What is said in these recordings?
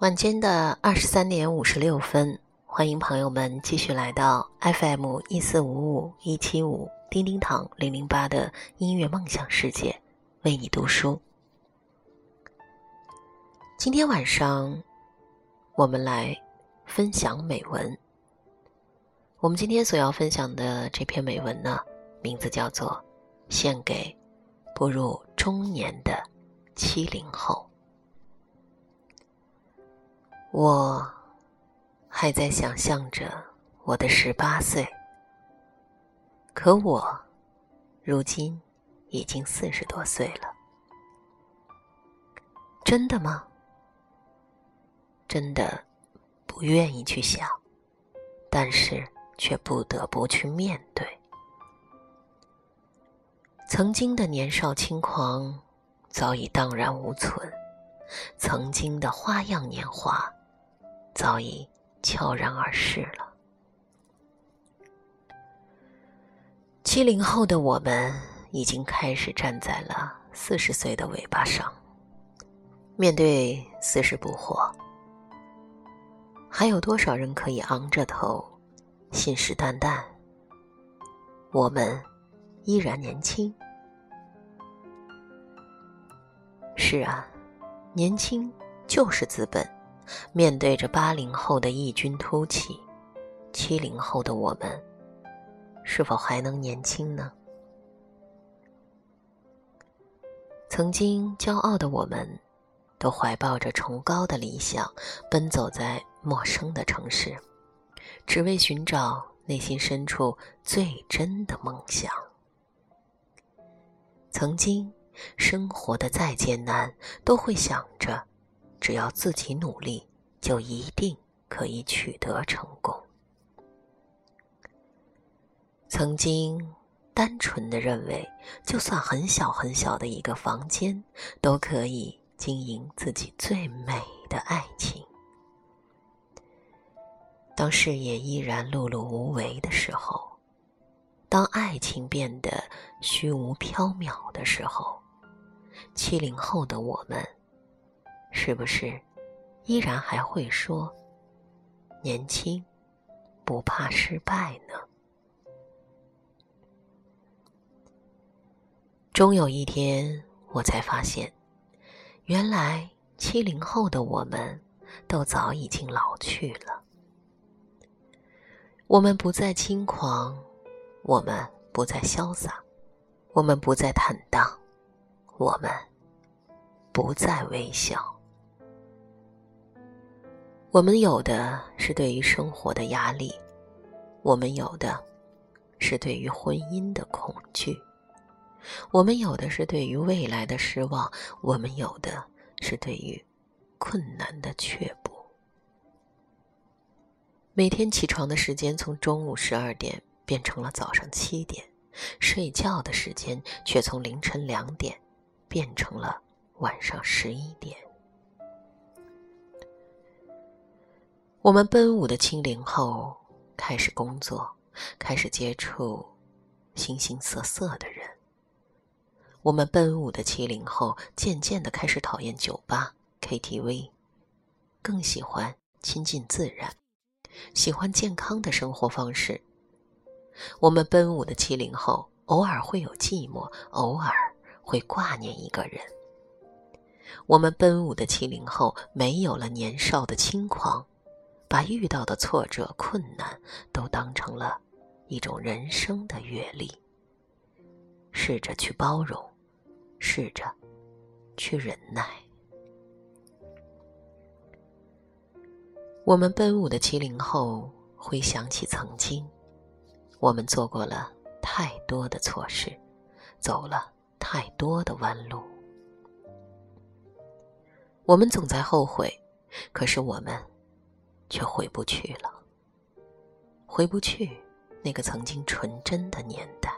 晚间的二十三点五十六分，欢迎朋友们继续来到 FM 一四五五一七五叮叮堂零零八的音乐梦想世界，为你读书。今天晚上，我们来分享美文。我们今天所要分享的这篇美文呢，名字叫做《献给步入中年的七零后》。我还在想象着我的十八岁，可我如今已经四十多岁了。真的吗？真的不愿意去想，但是却不得不去面对。曾经的年少轻狂早已荡然无存，曾经的花样年华。早已悄然而逝了。七零后的我们已经开始站在了四十岁的尾巴上，面对四十不惑，还有多少人可以昂着头，信誓旦旦？我们依然年轻。是啊，年轻就是资本。面对着八零后的异军突起，七零后的我们，是否还能年轻呢？曾经骄傲的我们，都怀抱着崇高的理想，奔走在陌生的城市，只为寻找内心深处最真的梦想。曾经生活的再艰难，都会想着。只要自己努力，就一定可以取得成功。曾经单纯的认为，就算很小很小的一个房间，都可以经营自己最美的爱情。当事业依然碌碌无为的时候，当爱情变得虚无缥缈的时候，七零后的我们。是不是依然还会说年轻不怕失败呢？终有一天，我才发现，原来七零后的我们都早已经老去了。我们不再轻狂，我们不再潇洒，我们不再坦荡，我们不再微笑。我们有的是对于生活的压力，我们有的是对于婚姻的恐惧，我们有的是对于未来的失望，我们有的是对于困难的却步。每天起床的时间从中午十二点变成了早上七点，睡觉的时间却从凌晨两点变成了晚上十一点。我们奔五的七零后开始工作，开始接触形形色色的人。我们奔五的七零后渐渐的开始讨厌酒吧、KTV，更喜欢亲近自然，喜欢健康的生活方式。我们奔五的七零后偶尔会有寂寞，偶尔会挂念一个人。我们奔五的七零后没有了年少的轻狂。把遇到的挫折、困难都当成了一种人生的阅历，试着去包容，试着去忍耐。我们奔五的七零后回想起曾经，我们做过了太多的错事，走了太多的弯路，我们总在后悔，可是我们。却回不去了，回不去那个曾经纯真的年代。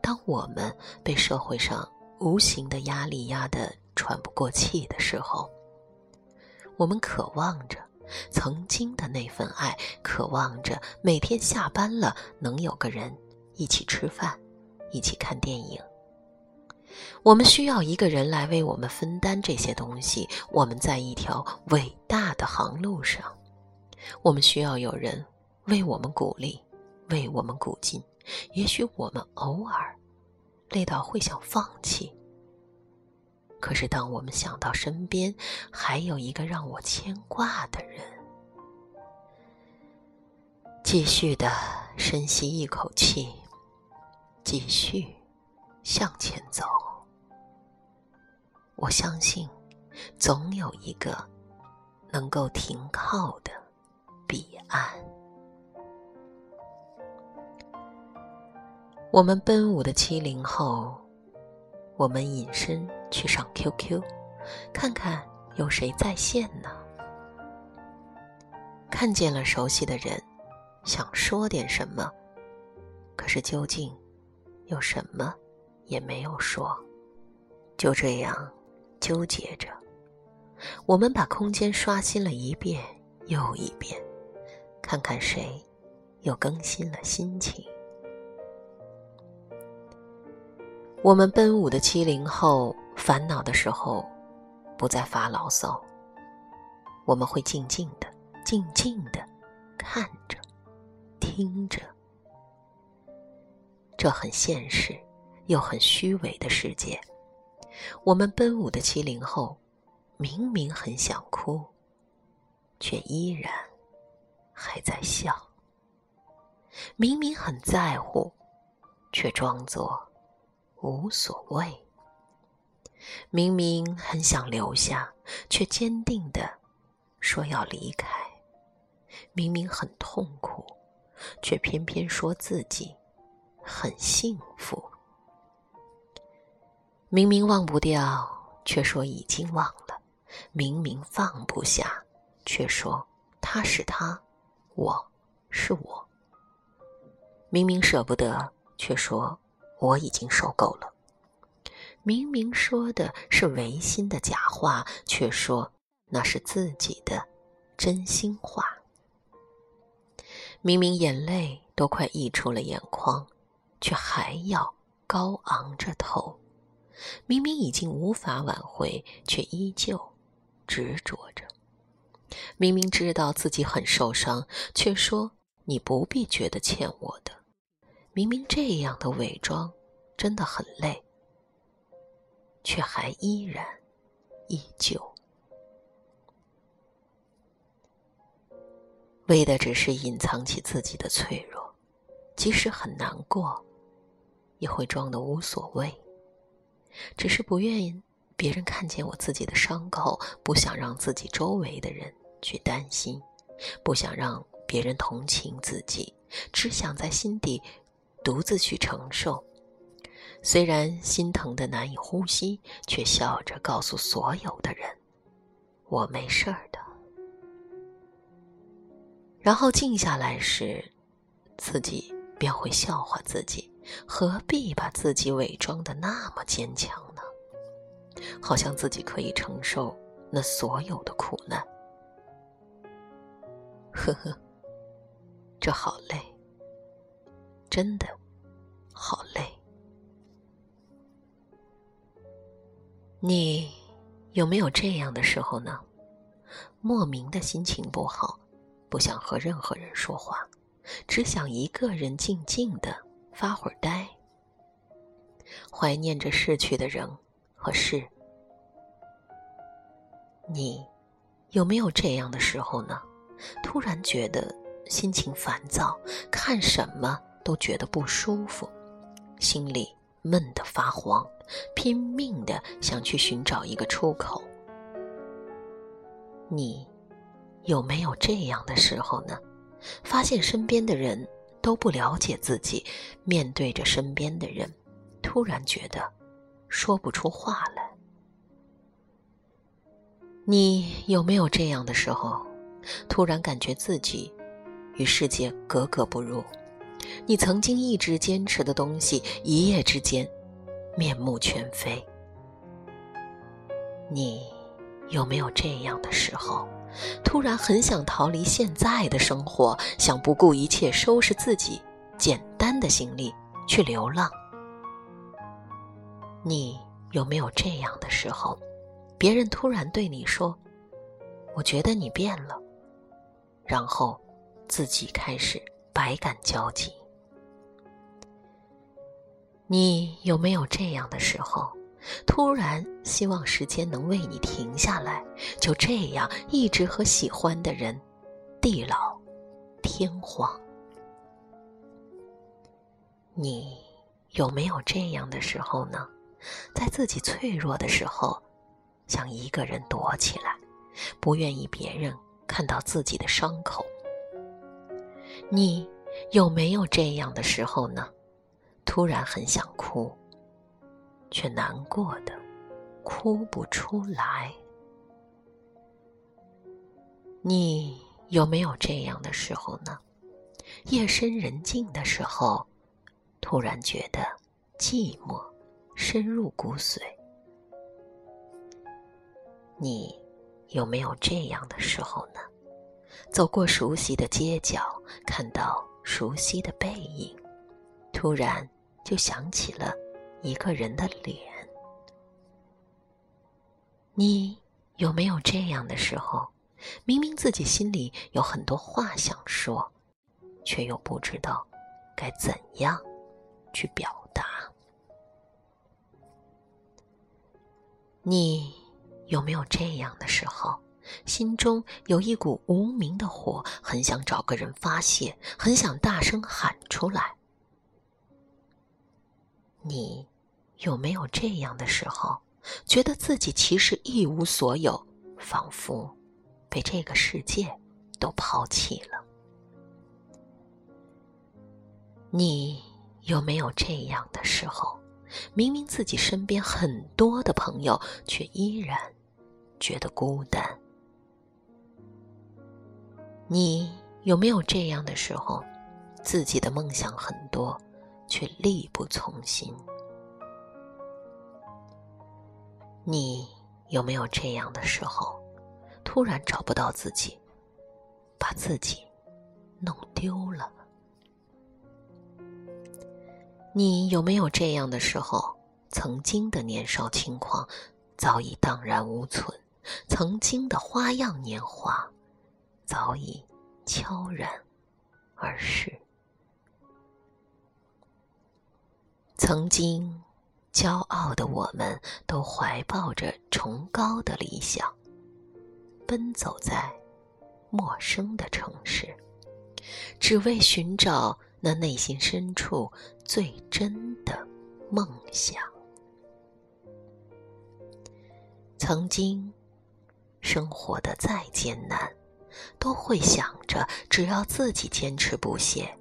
当我们被社会上无形的压力压得喘不过气的时候，我们渴望着曾经的那份爱，渴望着每天下班了能有个人一起吃饭，一起看电影。我们需要一个人来为我们分担这些东西。我们在一条伟大的航路上，我们需要有人为我们鼓励，为我们鼓劲。也许我们偶尔累到会想放弃，可是当我们想到身边还有一个让我牵挂的人，继续的深吸一口气，继续向前走。我相信，总有一个能够停靠的彼岸。我们奔五的七零后，我们隐身去上 QQ，看看有谁在线呢？看见了熟悉的人，想说点什么，可是究竟有什么也没有说，就这样。纠结着，我们把空间刷新了一遍又一遍，看看谁又更新了心情。我们奔五的七零后，烦恼的时候不再发牢骚，我们会静静的、静静的看着、听着，这很现实又很虚伪的世界。我们奔五的七零后，明明很想哭，却依然还在笑；明明很在乎，却装作无所谓；明明很想留下，却坚定的说要离开；明明很痛苦，却偏偏说自己很幸福。明明忘不掉，却说已经忘了；明明放不下，却说他是他，我是我。明明舍不得，却说我已经受够了。明明说的是违心的假话，却说那是自己的真心话。明明眼泪都快溢出了眼眶，却还要高昂着头。明明已经无法挽回，却依旧执着着；明明知道自己很受伤，却说你不必觉得欠我的；明明这样的伪装真的很累，却还依然依旧，为的只是隐藏起自己的脆弱，即使很难过，也会装的无所谓。只是不愿意别人看见我自己的伤口，不想让自己周围的人去担心，不想让别人同情自己，只想在心底独自去承受。虽然心疼的难以呼吸，却笑着告诉所有的人：“我没事儿的。”然后静下来时，自己便会笑话自己。何必把自己伪装的那么坚强呢？好像自己可以承受那所有的苦难。呵呵，这好累，真的好累。你有没有这样的时候呢？莫名的心情不好，不想和任何人说话，只想一个人静静的。发会儿呆，怀念着逝去的人和事。你有没有这样的时候呢？突然觉得心情烦躁，看什么都觉得不舒服，心里闷得发慌，拼命的想去寻找一个出口。你有没有这样的时候呢？发现身边的人。都不了解自己，面对着身边的人，突然觉得说不出话来。你有没有这样的时候？突然感觉自己与世界格格不入，你曾经一直坚持的东西，一夜之间面目全非。你有没有这样的时候？突然很想逃离现在的生活，想不顾一切收拾自己简单的行李去流浪。你有没有这样的时候，别人突然对你说：“我觉得你变了。”然后自己开始百感交集。你有没有这样的时候，突然希望时间能为你停下来，就这样一直和喜欢的人地老天荒？你有没有这样的时候呢？在自己脆弱的时候，想一个人躲起来，不愿意别人看到自己的伤口。你有没有这样的时候呢？突然很想哭，却难过的哭不出来。你有没有这样的时候呢？夜深人静的时候。突然觉得寂寞深入骨髓，你有没有这样的时候呢？走过熟悉的街角，看到熟悉的背影，突然就想起了一个人的脸。你有没有这样的时候？明明自己心里有很多话想说，却又不知道该怎样。去表你有没有这样的时候，心中有一股无名的火，很想找个人发泄，很想大声喊出来？你有没有这样的时候，觉得自己其实一无所有，仿佛被这个世界都抛弃了？你？有没有这样的时候，明明自己身边很多的朋友，却依然觉得孤单？你有没有这样的时候，自己的梦想很多，却力不从心？你有没有这样的时候，突然找不到自己，把自己弄丢了？你有没有这样的时候？曾经的年少轻狂早已荡然无存，曾经的花样年华早已悄然而逝。曾经骄傲的我们，都怀抱着崇高的理想，奔走在陌生的城市，只为寻找。那内心深处最真的梦想。曾经，生活的再艰难，都会想着，只要自己坚持不懈，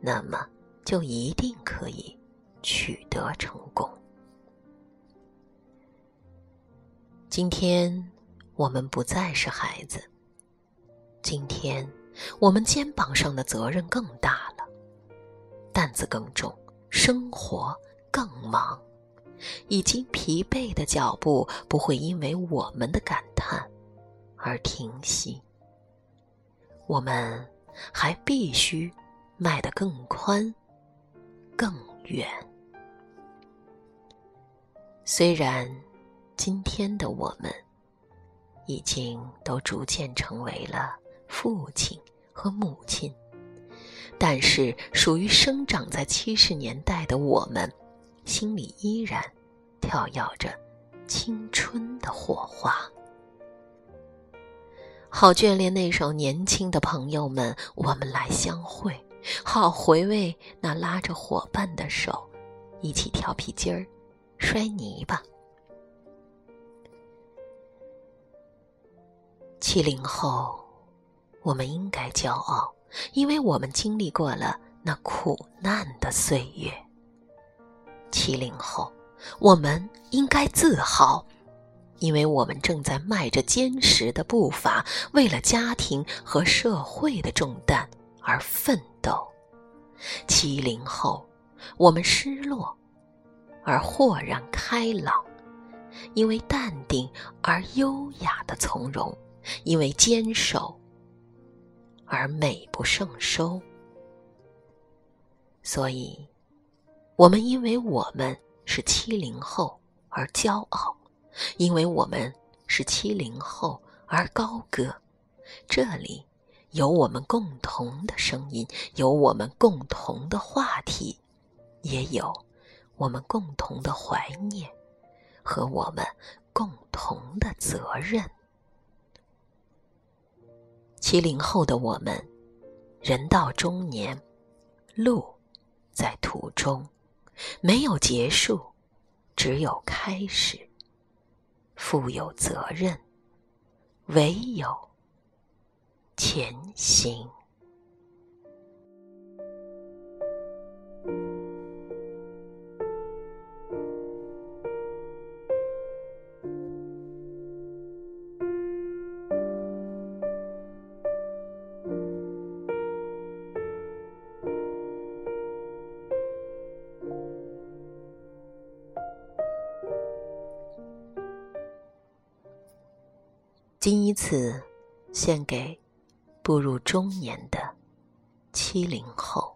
那么就一定可以取得成功。今天，我们不再是孩子。今天，我们肩膀上的责任更大了。担子更重，生活更忙，已经疲惫的脚步不会因为我们的感叹而停息。我们还必须迈得更宽、更远。虽然今天的我们已经都逐渐成为了父亲和母亲。但是，属于生长在七十年代的我们，心里依然跳跃着青春的火花。好眷恋那首《年轻的朋友们，我们来相会》，好回味那拉着伙伴的手，一起跳皮筋儿、摔泥巴。七零后，我们应该骄傲。因为我们经历过了那苦难的岁月，七零后，我们应该自豪，因为我们正在迈着坚实的步伐，为了家庭和社会的重担而奋斗。七零后，我们失落而豁然开朗，因为淡定而优雅的从容，因为坚守。而美不胜收，所以，我们因为我们是七零后，而骄傲，因为我们是七零后而高歌。这里有我们共同的声音，有我们共同的话题，也有我们共同的怀念和我们共同的责任。七零后的我们，人到中年，路在途中，没有结束，只有开始。负有责任，唯有。前行。今以此献给。步入中年的七零后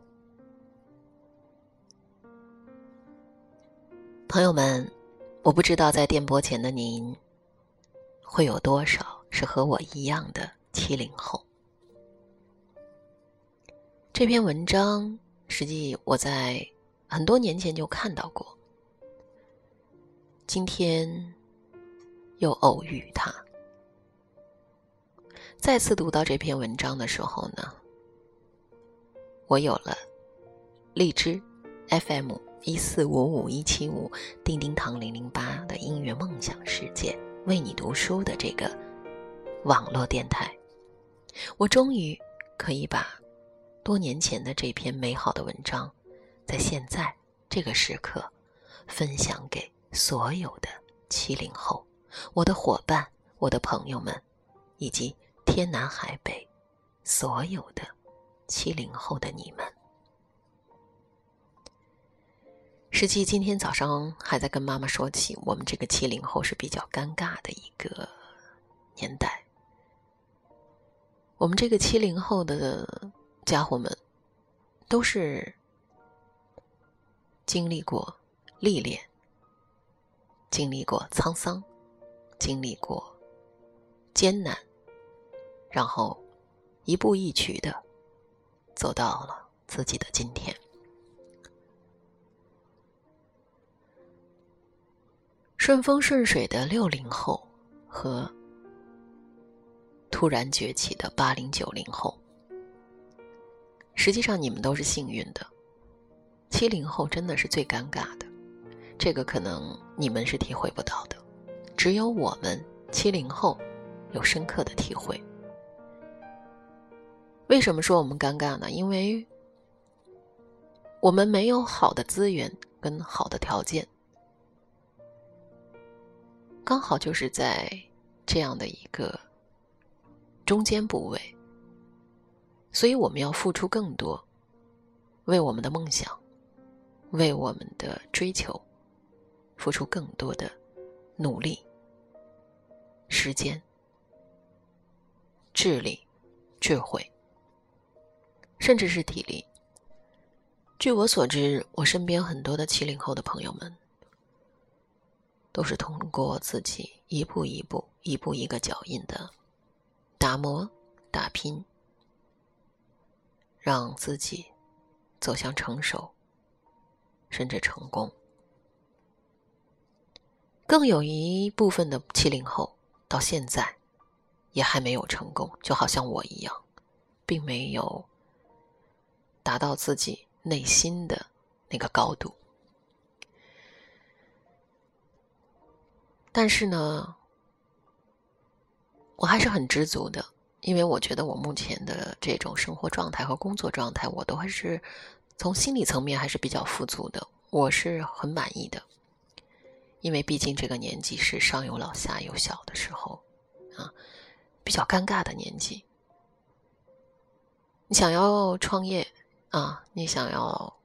朋友们，我不知道在电波前的您会有多少是和我一样的七零后。这篇文章实际我在很多年前就看到过，今天又偶遇它。再次读到这篇文章的时候呢，我有了荔枝 FM 一四五五一七五、叮叮堂零零八的音乐梦想世界为你读书的这个网络电台，我终于可以把多年前的这篇美好的文章，在现在这个时刻分享给所有的七零后，我的伙伴、我的朋友们，以及。天南海北，所有的七零后的你们，实际今天早上还在跟妈妈说起，我们这个七零后是比较尴尬的一个年代。我们这个七零后的家伙们，都是经历过历练，经历过沧桑，经历过艰难。然后，一步一趋的走到了自己的今天。顺风顺水的六零后和突然崛起的八零九零后，实际上你们都是幸运的。七零后真的是最尴尬的，这个可能你们是体会不到的，只有我们七零后有深刻的体会。为什么说我们尴尬呢？因为我们没有好的资源跟好的条件，刚好就是在这样的一个中间部位，所以我们要付出更多，为我们的梦想，为我们的追求，付出更多的努力、时间、智力、智慧。甚至是体力。据我所知，我身边很多的七零后的朋友们，都是通过自己一步一步、一步一个脚印的打磨、打拼，让自己走向成熟，甚至成功。更有一部分的七零后到现在也还没有成功，就好像我一样，并没有。达到自己内心的那个高度，但是呢，我还是很知足的，因为我觉得我目前的这种生活状态和工作状态，我都还是从心理层面还是比较富足的，我是很满意的。因为毕竟这个年纪是上有老下有小的时候，啊，比较尴尬的年纪，你想要创业。啊，你想要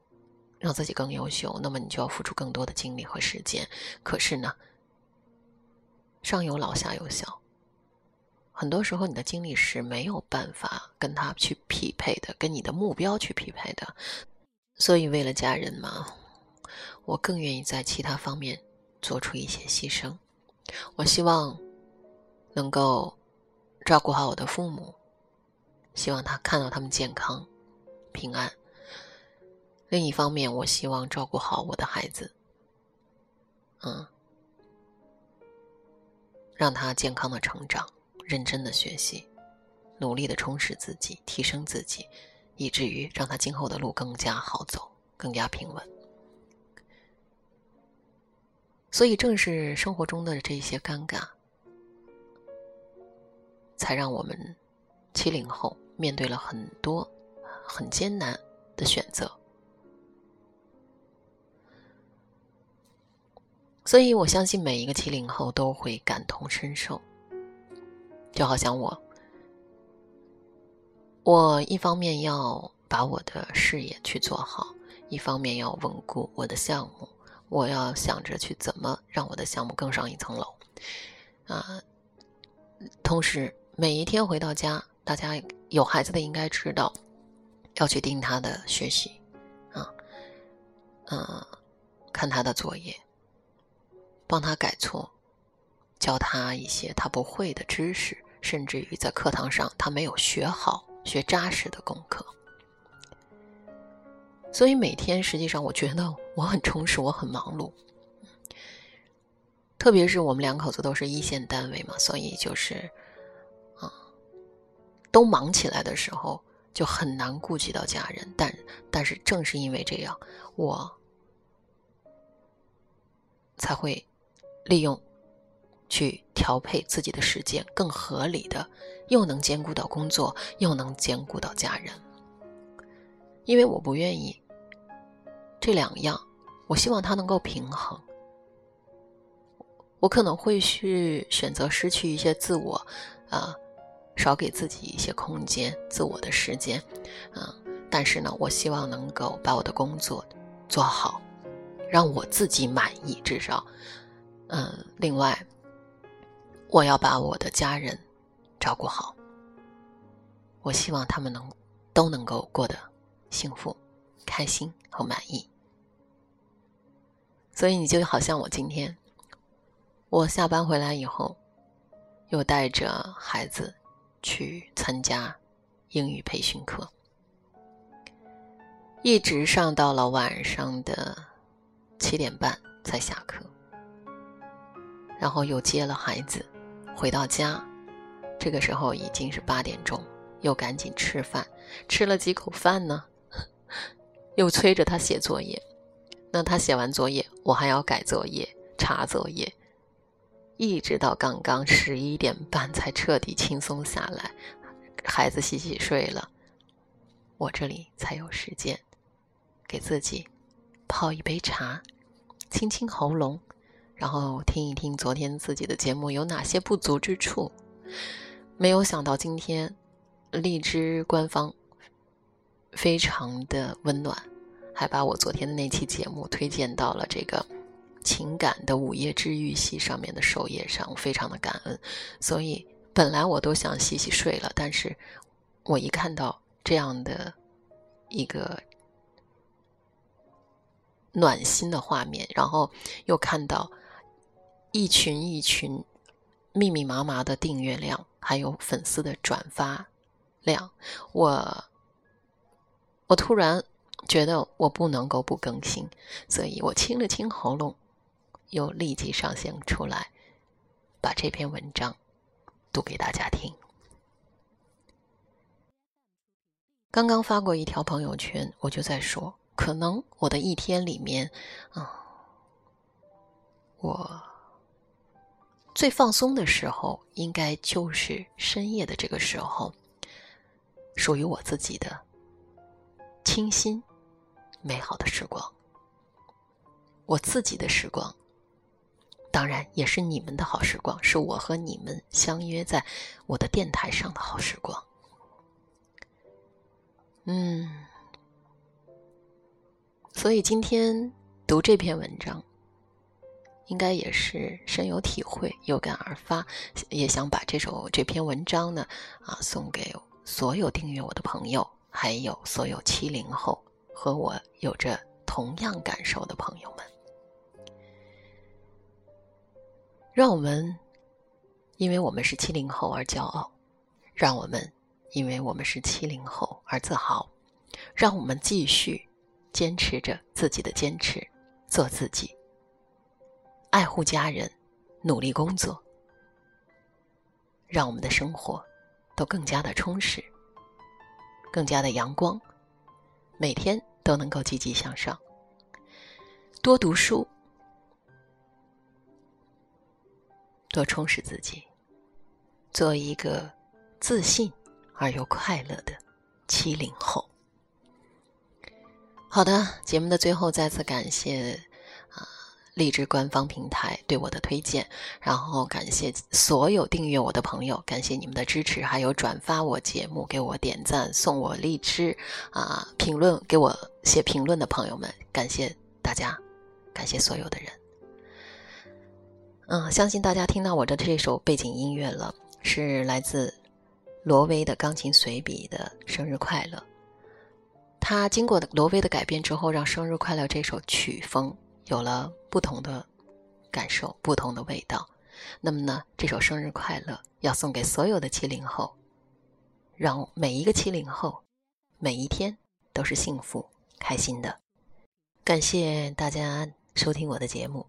让自己更优秀，那么你就要付出更多的精力和时间。可是呢，上有老下有小，很多时候你的精力是没有办法跟他去匹配的，跟你的目标去匹配的。所以为了家人嘛，我更愿意在其他方面做出一些牺牲。我希望能够照顾好我的父母，希望他看到他们健康平安。另一方面，我希望照顾好我的孩子，嗯，让他健康的成长，认真的学习，努力的充实自己，提升自己，以至于让他今后的路更加好走，更加平稳。所以，正是生活中的这些尴尬，才让我们七零后面对了很多很艰难的选择。所以我相信每一个七零后都会感同身受，就好像我，我一方面要把我的事业去做好，一方面要稳固我的项目，我要想着去怎么让我的项目更上一层楼，啊，同时每一天回到家，大家有孩子的应该知道，要去盯他的学习，啊，嗯，看他的作业。帮他改错，教他一些他不会的知识，甚至于在课堂上他没有学好、学扎实的功课。所以每天实际上，我觉得我很充实，我很忙碌。特别是我们两口子都是一线单位嘛，所以就是啊，都忙起来的时候，就很难顾及到家人。但但是正是因为这样，我才会。利用，去调配自己的时间，更合理的，又能兼顾到工作，又能兼顾到家人。因为我不愿意这两样，我希望他能够平衡。我可能会去选择失去一些自我，啊，少给自己一些空间、自我的时间，啊，但是呢，我希望能够把我的工作做好，让我自己满意，至少。嗯，另外，我要把我的家人照顾好。我希望他们能都能够过得幸福、开心和满意。所以你就好像我今天，我下班回来以后，又带着孩子去参加英语培训课，一直上到了晚上的七点半才下课。然后又接了孩子，回到家，这个时候已经是八点钟，又赶紧吃饭，吃了几口饭呢，又催着他写作业。那他写完作业，我还要改作业、查作业，一直到刚刚十一点半才彻底轻松下来，孩子洗洗睡了，我这里才有时间给自己泡一杯茶，清清喉咙。然后听一听昨天自己的节目有哪些不足之处，没有想到今天荔枝官方非常的温暖，还把我昨天的那期节目推荐到了这个情感的午夜治愈系上面的首页上，我非常的感恩。所以本来我都想洗洗睡了，但是我一看到这样的一个暖心的画面，然后又看到。一群一群密密麻麻的订阅量，还有粉丝的转发量，我我突然觉得我不能够不更新，所以我清了清喉咙，又立即上线出来，把这篇文章读给大家听。刚刚发过一条朋友圈，我就在说，可能我的一天里面，啊，我。最放松的时候，应该就是深夜的这个时候，属于我自己的清新、美好的时光。我自己的时光，当然也是你们的好时光，是我和你们相约在我的电台上的好时光。嗯，所以今天读这篇文章。应该也是深有体会，有感而发，也想把这首这篇文章呢，啊，送给所有订阅我的朋友，还有所有七零后和我有着同样感受的朋友们。让我们因为我们是七零后而骄傲，让我们因为我们是七零后而自豪，让我们继续坚持着自己的坚持，做自己，爱护家人，努力工作，让我们的生活都更加的充实，更加的阳光，每天都能够积极向上，多读书。多充实自己，做一个自信而又快乐的七零后。好的，节目的最后再次感谢荔枝官方平台对我的推荐，然后感谢所有订阅我的朋友，感谢你们的支持，还有转发我节目、给我点赞、送我荔枝啊评论、给我写评论的朋友们，感谢大家，感谢所有的人。嗯，相信大家听到我的这首背景音乐了，是来自罗威的钢琴随笔的《生日快乐》。他经过罗威的改编之后，让《生日快乐》这首曲风有了不同的感受、不同的味道。那么呢，这首《生日快乐》要送给所有的七零后，让每一个七零后每一天都是幸福、开心的。感谢大家收听我的节目。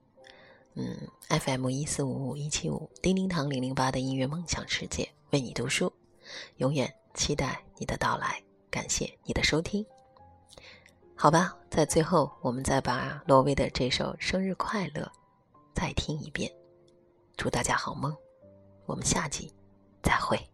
嗯，FM 一四五五一七五，叮叮堂零零八的音乐梦想世界，为你读书，永远期待你的到来。感谢你的收听。好吧，在最后，我们再把罗威的这首《生日快乐》再听一遍。祝大家好梦，我们下集再会。